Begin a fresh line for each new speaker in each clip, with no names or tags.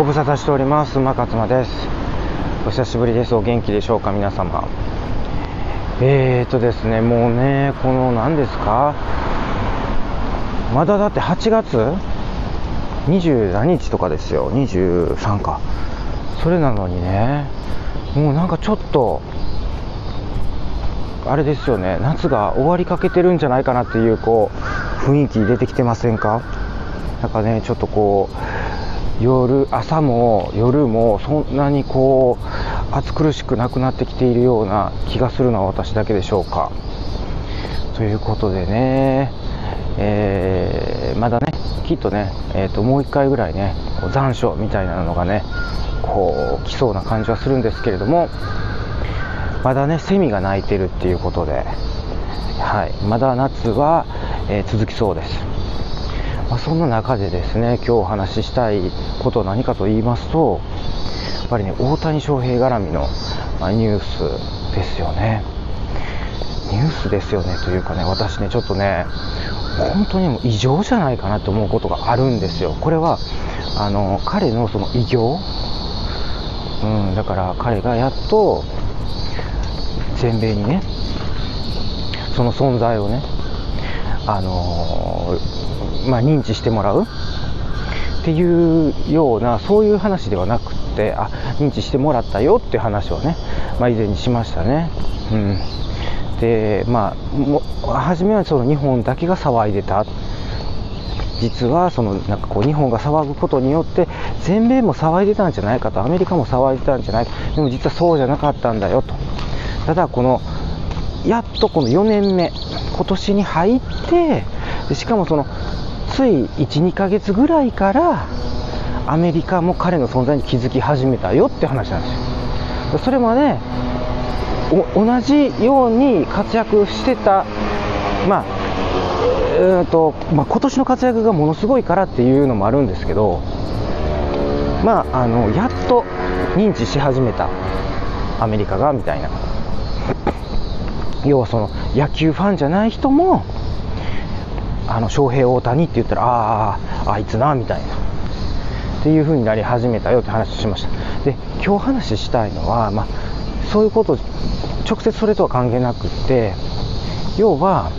ご無沙汰しております。馬勝間です。お久しぶりです。お元気でしょうか？皆様。えーとですねもうねこの何ですか？まだだって8月？20何日とかですよ。23か。それなのにねもうなんかちょっとあれですよね。夏が終わりかけてるんじゃないかなっていうこう雰囲気出てきてませんか？なんかねちょっとこう夜朝も夜もそんなにこう暑苦しくなくなってきているような気がするのは私だけでしょうか。ということでね、えー、まだねきっとね、えー、ともう1回ぐらいね残暑みたいなのがねこう来そうな感じはするんですけれどもまだねセミが鳴いてるっていうことで、はい、まだ夏は、えー、続きそうです、まあ、そんな中でですね今日お話ししたいことは何かと言いますとやっぱりね大谷翔平絡みの、まあ、ニュースですよね。ニュースですよねというかね私ねちょっとね本当にもう異常じゃないかなと思うことがあるんですよ。これはあの彼のその偉業。うん、だから彼がやっと全米にねその存在をねあの、まあ、認知してもらう？っていうようなそういう話ではなくってあ認知してもらったよっていう話をね、まあ、以前にしましたね。うん。でまあ、初めはその日本だけが騒いでた。実はそのなんかこう日本が騒ぐことによって全米も騒いでたんじゃないかと。アメリカも騒いでたんじゃないかでも実はそうじゃなかったんだよと。ただこのやっとこの4年目今年に入ってしかもそのつい12ヶ月ぐらいからアメリカも彼の存在に気づき始めたよって話なんですよ。それまで同じように活躍してたまあうんとまあ、今年の活躍がものすごいからっていうのもあるんですけど、まあ、あのやっと認知し始めたアメリカがみたいな。要はその野球ファンじゃない人もあの翔平大谷って言ったらあああいつなみたいな。っていう風になり始めたよって話をしました。で今日話したいのは、まあ、そういうこと直接それとは関係なくって要は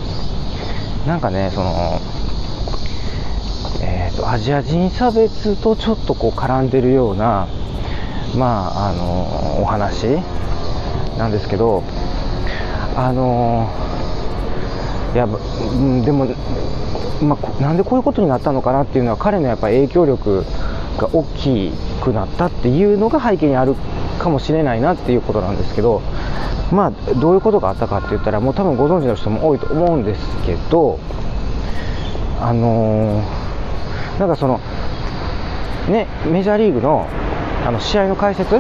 なんかねそのえーと、アジア人差別とちょっとこう絡んでるようなまああのお話なんですけどあのいや、でも、まあ、なんでこういうことになったのかなっていうのは彼のやっぱ影響力が大きくなったっていうのが背景にあるかもしれないなっていうことなんですけどまあどういうことがあったかって言ったらもう多分ご存知の人も多いと思うんですけどあのー、なんかそのねメジャーリーグのあの試合の解説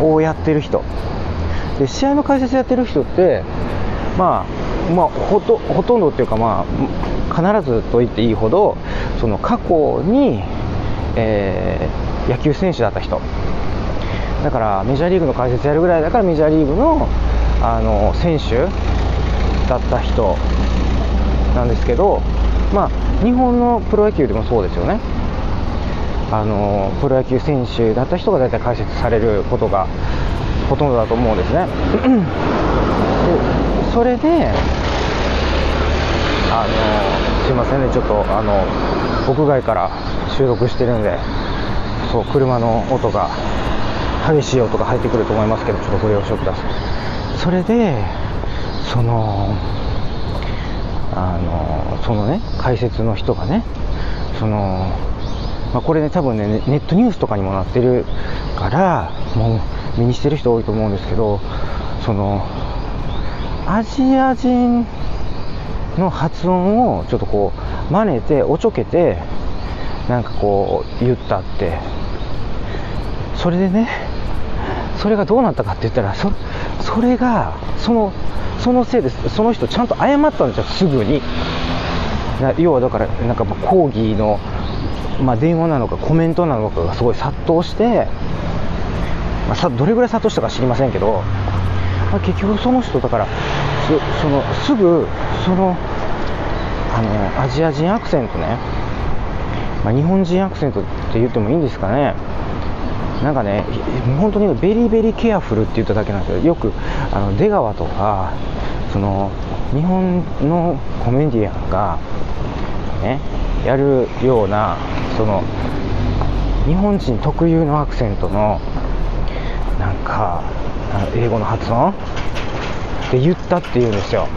をやってる人。で試合の解説やってる人って、まあ、まあほとほとんどっていうか、まあ、必ずと言っていいほどその過去に、えー、野球選手だった人だからメジャーリーグの解説やるぐらいだからメジャーリーグのあの選手だった人なんですけど、まあ、日本のプロ野球でもそうですよねあのプロ野球選手だった人が大体解説されることがほとんどだと思うんですね。それであのすいませんねちょっとあの屋外から収録してるんでそう車の音が激しい音が入ってくると思いますけどちょっとご了承ください。それでそのあのそのね解説の人がねその、まあ、これね多分ねネットニュースとかにもなってるからもう目にしてる人多いと思うんですけどそのアジア人の発音をちょっとこう真似ておちょけてなんかこう言ったって。それでねそれがどうなったかって言ったらそそれがそのそのせいです。その人ちゃんと謝ったんですよすぐに。要はだからなんか抗議の、まあ、電話なのかコメントなのかがすごい殺到してまあ、さどれぐらい諭したか知りませんけど、あ、結局その人だからそのすぐそのあのアジア人アクセントね、まあ、日本人アクセントって言ってもいいんですかね。なんかね本当にベリベリケアフルって言っただけなんですよ。よくあの出川とかその日本のコメディアンがねやるようなその日本人特有のアクセントのなんか英語の発音？って言ったっていうんですよ。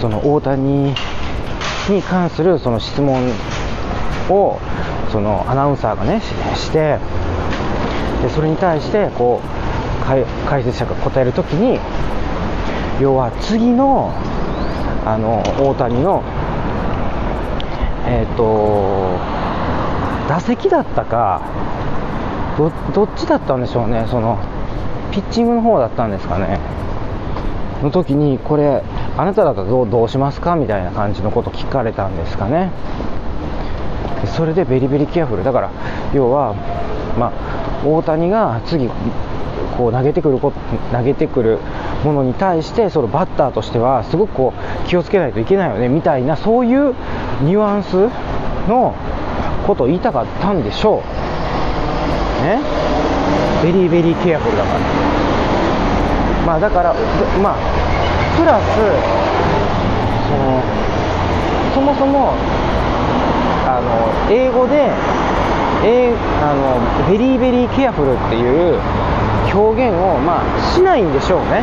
その大谷に関するその質問をそのアナウンサーがねしてでそれに対してこう解説者が答えるときに要は次のあの大谷のえっ、ー、と打席だったかどどっちだったんでしょうね。そのピッチングの方だったんですかね。の時にこれあなただとどうどうしますか？みたいな感じのこと聞かれたんですかね。それでベリベリケアフル。だから要はまあ大谷が次こう投げてくるこ投げてくるものに対してそのバッターとしてはすごくこう気をつけないといけないよね。みたいなそういうニュアンスのことを言いたかったんでしょう。ね。 very very careful だから。まあだからまあプラスそのそもそもあの英語でえあの very very careful っていう表現を、まあ、しないんでしょうね。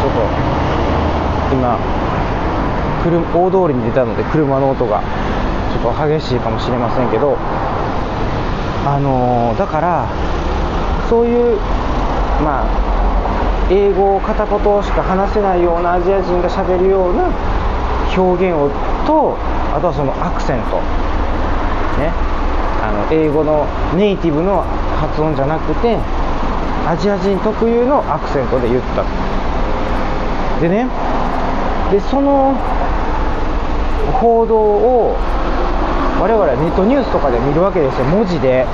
ちょっと今車大通りに出たので車の音がちょっと激しいかもしれませんけど。あのだからそういうまあ英語を片言しか話せないようなアジア人がしゃべるような表現をとあとはそのアクセント。ね。あの英語のネイティブの発音じゃなくてアジア人特有のアクセントで言った。でね。でその報道を我々はネットニュースとかで見るわけですよ文字で。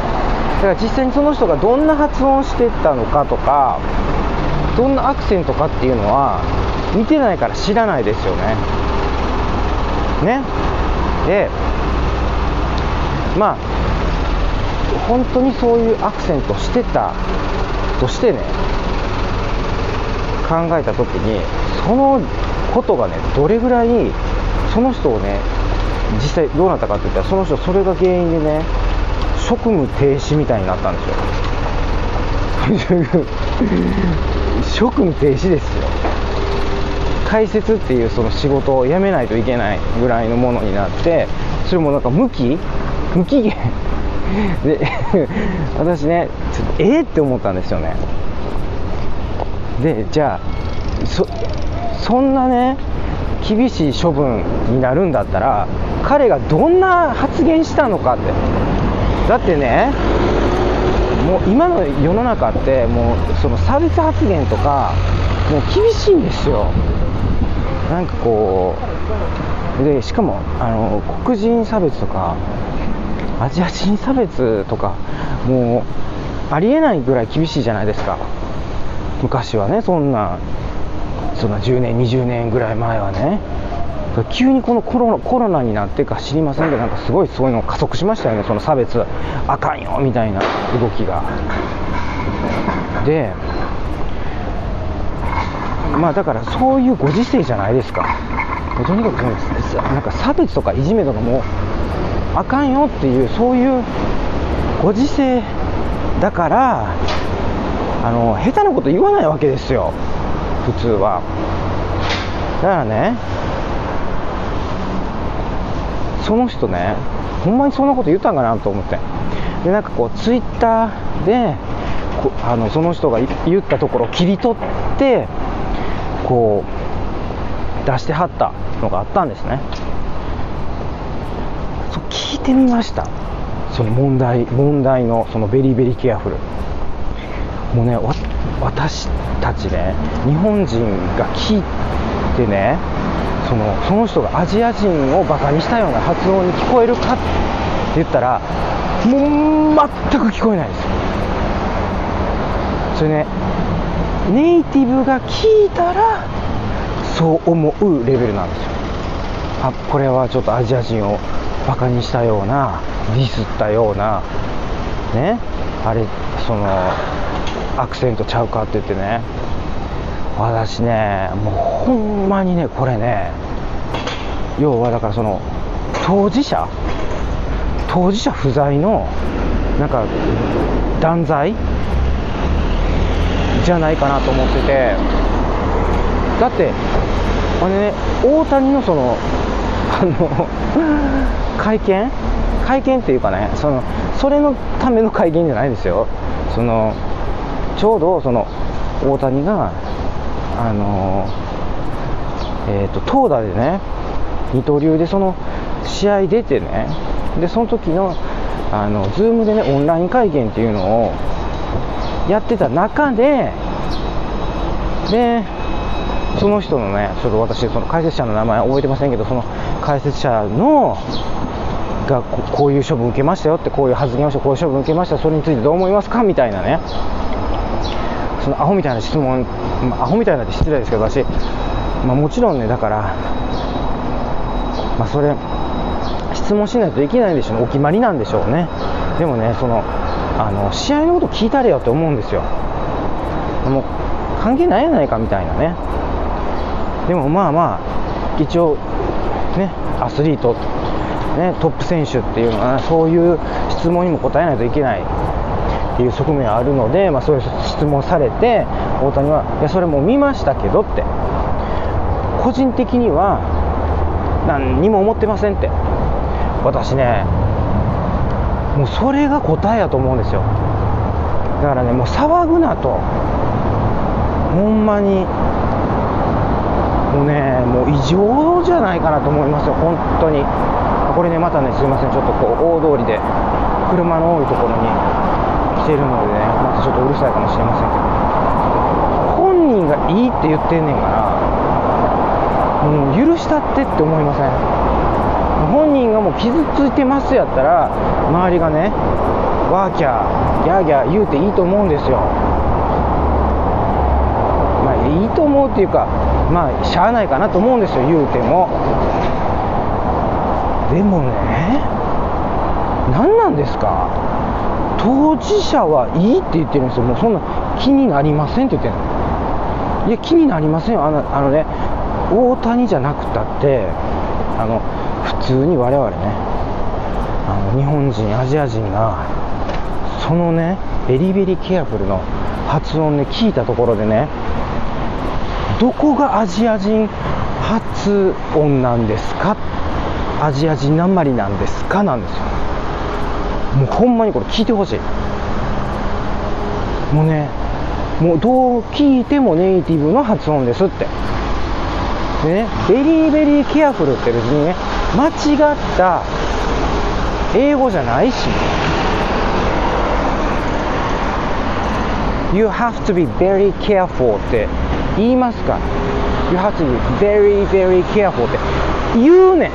だから実際にその人がどんな発音してたのかとかどんなアクセントかっていうのは見てないから知らないですよね。ね。でまあ本当にそういうアクセントしてたとしてね考えた時にそのことがねどれぐらいその人をね実際どうなったかって言ったらその人それが原因でね職務停止みたいになったんですよ。職務停止ですよ。解説っていうその仕事を辞めないといけないぐらいのものになってそれもなんか無期？無期限？で 私ねちょっとえー、って思ったんですよね。でじゃあそそんなね厳しい処分になるんだったら彼がどんな発言したのかって。だってねもう今の世の中ってもうその差別発言とかもう厳しいんですよ。なんかこうでしかもあの黒人差別とかアジア人差別とかもうありえないぐらい厳しいじゃないですか。昔はねそんなそんな10年20年ぐらい前はね。急にこのコロコロナになってか知りませんけどなんかすごいそういうの加速しましたよね。その差別。あかんよみたいな動きが。でまあだからそういうご時世じゃないですか。とにかくなんか差別とかいじめとかもあかんよっていうそういうご時世だからあの下手なこと言わないわけですよ。普通は。だからねその人ねほんまにそんなこと言ったんかなと思って。でなんかこうツイッターであのその人が言ったところを切り取ってこう出してはったのがあったんですね。そう聞いてみました。その問題問題のその very very careful。もうね私たちね日本人が聞いてねそのその人がアジア人をバカにしたような発音に聞こえるかって言ったらもう全く聞こえないです。それねネイティブが聞いたらそう思うレベルなんですよ。あこれはちょっとアジア人をバカにしたようなディスったようなねあれそのアクセントちゃうかって言ってね。私ねもうほんまにねこれね要はだからその当事者当事者不在のなんか断罪じゃないかなと思っててだってあれね大谷のその あの会見？会見っていうかねそのそれのための会見じゃないですよ。そのちょうどその大谷があのえーと、投打でね二刀流でその試合出てねでその時のあの Zoom でねオンライン会見っていうのをやってた中ででその人のねちょっと私その解説者の名前覚えてませんけどその解説者のがこういう処分受けましたよってこういう発言をしてこういう処分受けましたそれについてどう思いますか？みたいなね。そのアホみたいな質問、アホみたいなって失礼ですけど私、まあ、もちろんねだからまあそれ質問しないといけないでしょう、お決まりなんでしょうね。でもねそのあの試合のこと聞いたれよって思うんですよ。もう関係ないやないかみたいなね。でもまあまあ一応ねアスリートねトップ選手っていうのは、そういう質問にも答えないといけない。っていう側面あるので、まあ、そういう質問されて大谷はいやそれも見ましたけどって。個人的には何にも思ってませんって。私ねもうそれが答えやと思うんですよ。だからねもう騒ぐなと。ほんまに。もうねもう異常じゃないかなと思いますよ。本当に。これねまたねすいません。ちょっとこう大通りで車の多いところに来てるのでねまたちょっとうるさいかもしれませんけど。本人がいいって言ってんねんからもう許したってって思いません。本人がもう傷ついてますやったら周りがねワーキャーギャーギャー言うていいと思うんですよ。まあいいと思うっていうかまあしゃあないかなと思うんですよ言うても。でもね何なんですか？当事者はいいって言ってるんですよ。もうそんな気になりませんって言ってるの。いや気になりませんよ。あのあのね大谷じゃなくたってあの普通に我々ねあの日本人アジア人がそのねベリベリケアフルの発音で聞いたところでねどこがアジア人発音なんですか？アジア人なまりなんですかなんですよ。もうほんまにこれ聞いてほしい。もうねもうどう聞いてもネイティブの発音ですって。ね。 very very careful って別にね間違った英語じゃないしね You have to be very careful って言いますか。You have to be very very careful って言うねん。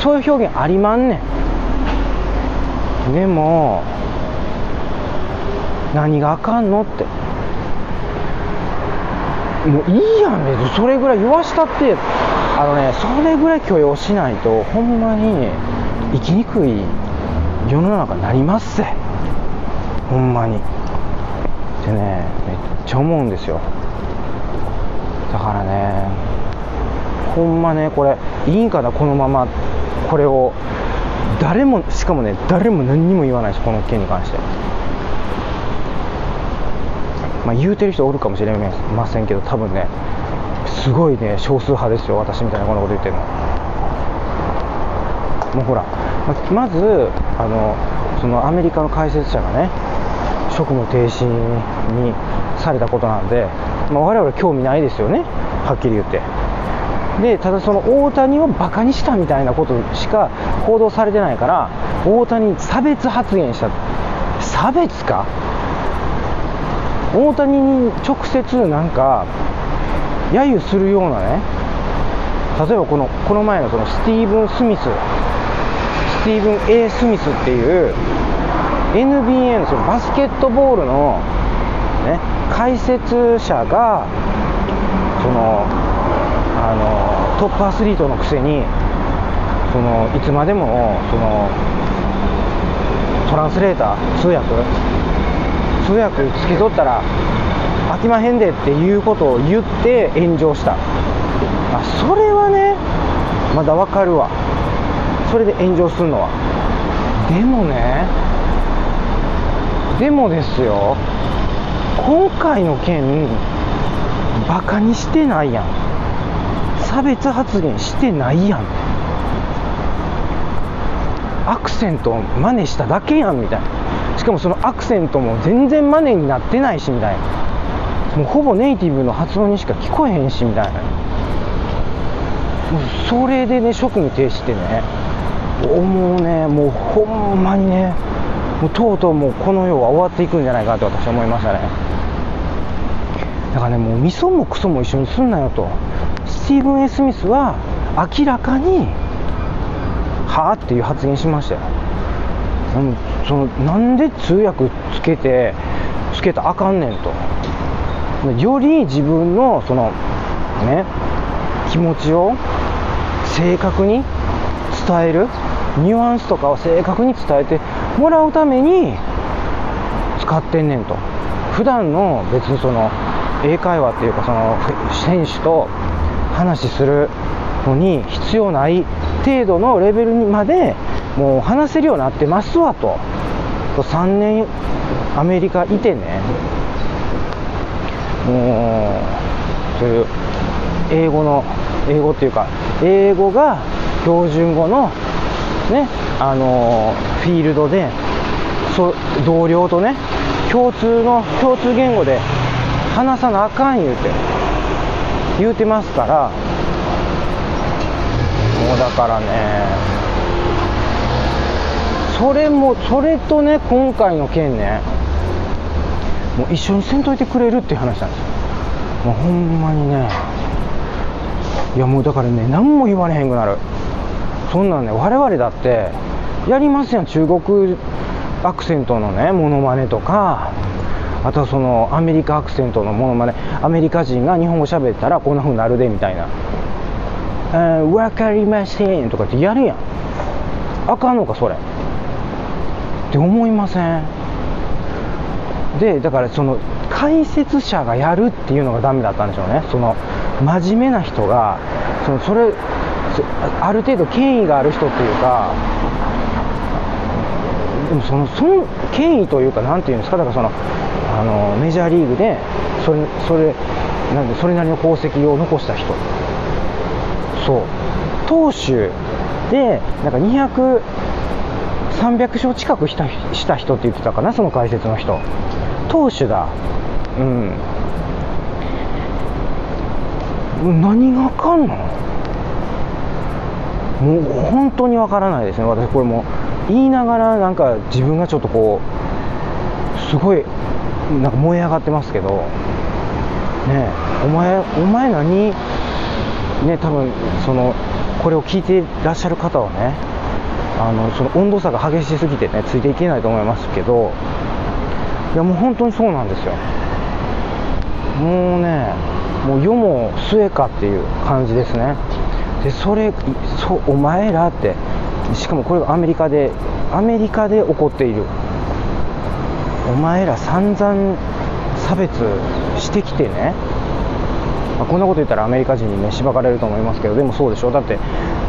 そういう表現ありまんねん。でも何があかんのって。もういいやん別に。それぐらい言わしたってあのねそれぐらい許容しないとほんまに生きにくい世の中になりますせほんまに。ってねめっちゃ思うんですよ。だからねほんまねこれいいんかなこのまま。これを誰もしかもね誰も何にも言わないしこの件に関して。まあ、言うてる人おるかもしれませんけど多分ねすごいね少数派ですよ私みたいなこんなこと言ってるの。もうほらまずあのそのアメリカの解説者がね職務停止にされたことなんで、まあ、我々興味ないですよねはっきり言って。でただその大谷をバカにしたみたいなことしか報道されてないから大谷差別発言した。差別か？大谷に直接なんか揶揄するようなね例えばこのこの前のそのスティーブン・スミススティーブン・ A・ スミスっていう NBA のそのバスケットボールの、ね、解説者がそのあのトップアスリートのくせにそのいつまでもそのトランスレーター通訳通訳つけとったら飽きまへんでっていうことを言って炎上した。あそれはねまだわかるわ。それで炎上するのは。でもねでもですよ。今回の件バカにしてないやん。差別発言してないやん。アクセントを真似しただけやんみたいな。かもそのアクセントも全然真似になってないしみたいな。もうほぼネイティブの発音にしか聞こえへんしみたいな。もうそれでね職務停止ってね。もうねもうほんまにねもうとうとうもうこの世は終わっていくんじゃないかと私は思いましたね。だからねもう味噌もクソも一緒にすんなよと。スティーブン・エスミスは明らかにはあっていう発言しましたよ。そのなんで通訳つけてつけたらあかんねんと。より自分のそのね気持ちを正確に伝えるニュアンスとかを正確に伝えてもらうために使ってんねんと。普段の別にその英会話っていうかその選手と話するのに必要ない程度のレベルにまでもう話せるようになってますわと。3年アメリカいてね。もうそういう英語の英語っていうか英語が標準語のねあのフィールドでそ同僚とね共通の共通言語で話さなあかん言うて言うてますから。もうだからねそれもそれとね今回の件ねもう一緒にせんといてくれるっていう話なんですよ。もうほんまにねいやもうだからね何も言われへんくなる。そんなんね我々だってやりますやん。中国アクセントのねモノマネとかあとはそのアメリカアクセントのモノマネ。アメリカ人が日本語喋ったらこんな風になるでみたいな「えー、分かりません」とかってやるやん。あかんのかそれ。って思いません？でだからその解説者がやるっていうのがダメだったんでしょうね。その真面目な人がそのそれある程度権威がある人っていうかでもそのその権威というか何ていうんですか？だからそのあのメジャーリーグでそれそれなんでそれなりの功績を残した人。そう。投手でなんか200 300勝近くしたした人って言ってたかなその解説の人。投手だ。うん。何があかんの？もう本当にわからないですね。私これも言いながらなんか自分がちょっとこうすごいなんか燃え上がってますけど。ねえお前お前何？ね多分そのこれを聞いていらっしゃる方はねあのその温度差が激しすぎてねついていけないと思いますけどいやもう本当にそうなんですよ。もうねもう世も末かっていう感じですね。でそれそお前らってしかもこれがアメリカでアメリカで起こっている。お前ら散々差別してきてね、まあ、こんなこと言ったらアメリカ人にねしばかれると思いますけどでもそうでしょ。だって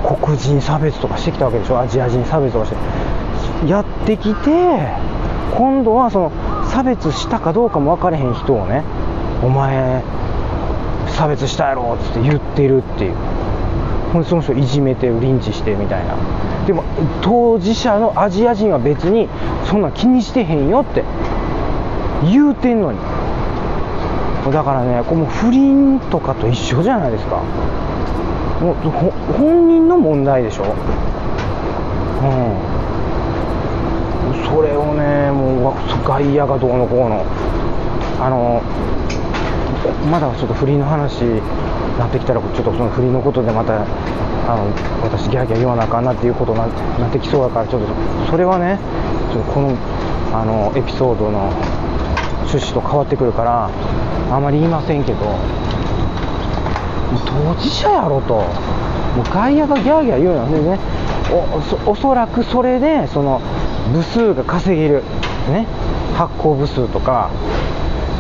黒人差別とかしてきたわけでしょ？アジア人差別とかして。やってきて今度はその差別したかどうかも分かれへん人をねお前差別したやろっつって言ってるっていう。ほんでその人いじめてリンチしてみたいな。でも当事者のアジア人は別にそんな気にしてへんよって。言うてんのに。だからねこれもう不倫とかと一緒じゃないですか。もう本人の問題でしょ？うん。それをねもう外野がどうのこうの。あのまだちょっと不倫の話になってきたらちょっとその不倫のことでまたあの私ギャーギャー言わなあかんなっていうことになってきそうだからちょっとそれはねちょっとこのあのエピソードの趣旨と変わってくるからあまり言いませんけど。当事者やろと。もう外野がギャーギャー言うのでね。おそおそらくそれでその部数が稼げる、ね、発行部数とか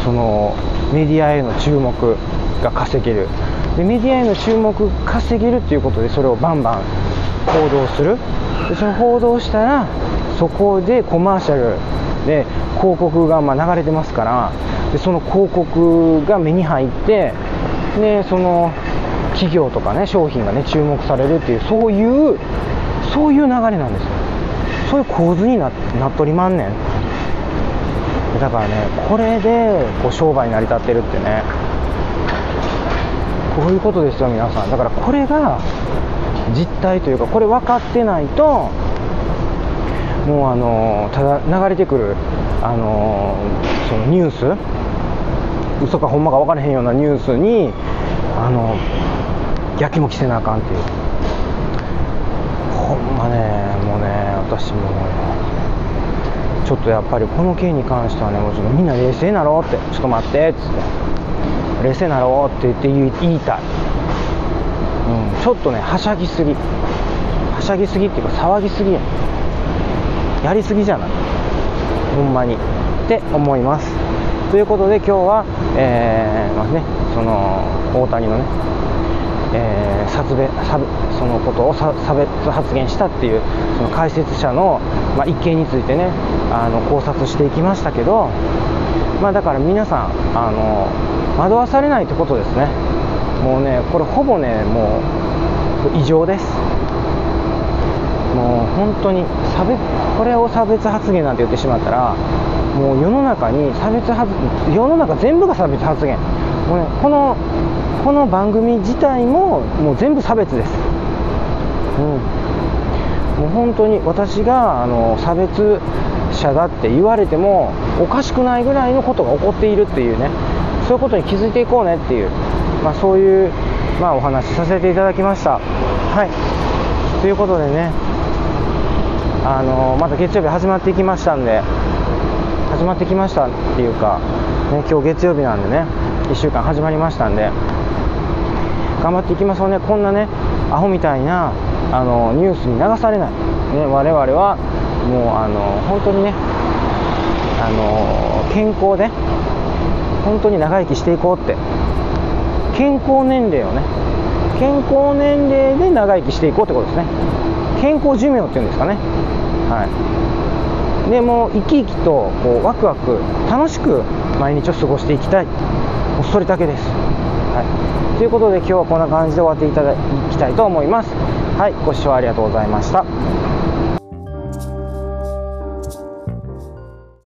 そのメディアへの注目が稼げる。でメディアへの注目稼げるっていうことでそれをバンバン報道する。でその報道したらそこでコマーシャルで広告がまあ流れてますからでその広告が目に入ってでその企業とかね商品がね注目されるっていうそういうそういう流れなんですよ。そういう構図にななっとりまんねん。だからねこれでこう商売成り立ってるってね。こういうことですよ皆さん。だからこれが実態というかこれ分かってないともうあのただ流れてくるあのそのニュース嘘かほんまか分からへんようなニュースにあのやきもきせなあかんっていう。ほんまねもうね私もちょっとやっぱりこの件に関してはねもうちょっとみんな冷静になろうってちょっと待ってっつって。冷静になろうって言って言いたい、うん、ちょっとねはしゃぎすぎ。はしゃぎすぎっていうか騒ぎすぎや。やりすぎじゃない。ほんまに。って思います。ということで今日は、えーまあね、その大谷のね、えー、殺べそのことを差別発言したっていうその解説者の、まあ、一件についてねあの考察していきましたけど、まあ、だから皆さんあの惑わされないってことですね。もうねこれほぼねもう異常です。もう本当に差別これを差別発言なんて言ってしまったらもう世の中に差別発世の中全部が差別発言。もう、ね、このこの番組自体ももう全部差別です、うん、もう本当に私があの差別者だって言われてもおかしくないぐらいのことが起こっているっていうね。そういうことに気づいていこうねっていう、まあ、そういう、まあ、お話しさせていただきました。はい。ということでね。あのまた月曜日始まってきましたんで始まってきましたっていうか、ね、今日月曜日なんでね。1週間始まりましたんで頑張っていきましょうね。こんなねアホみたいなあのニュースに流されない、ね、我々はもうあの本当にねあの健康で本当に長生きしていこうって。健康年齢をね健康年齢で長生きしていこうってことですね。健康寿命っていうんですかね。はい。でも生き生きとこうワクワク楽しく毎日を過ごしていきたいもうそれだけです、はい、ということで今日はこんな感じで終わっていただきたいと思います。はい。ご視聴ありがとうございました。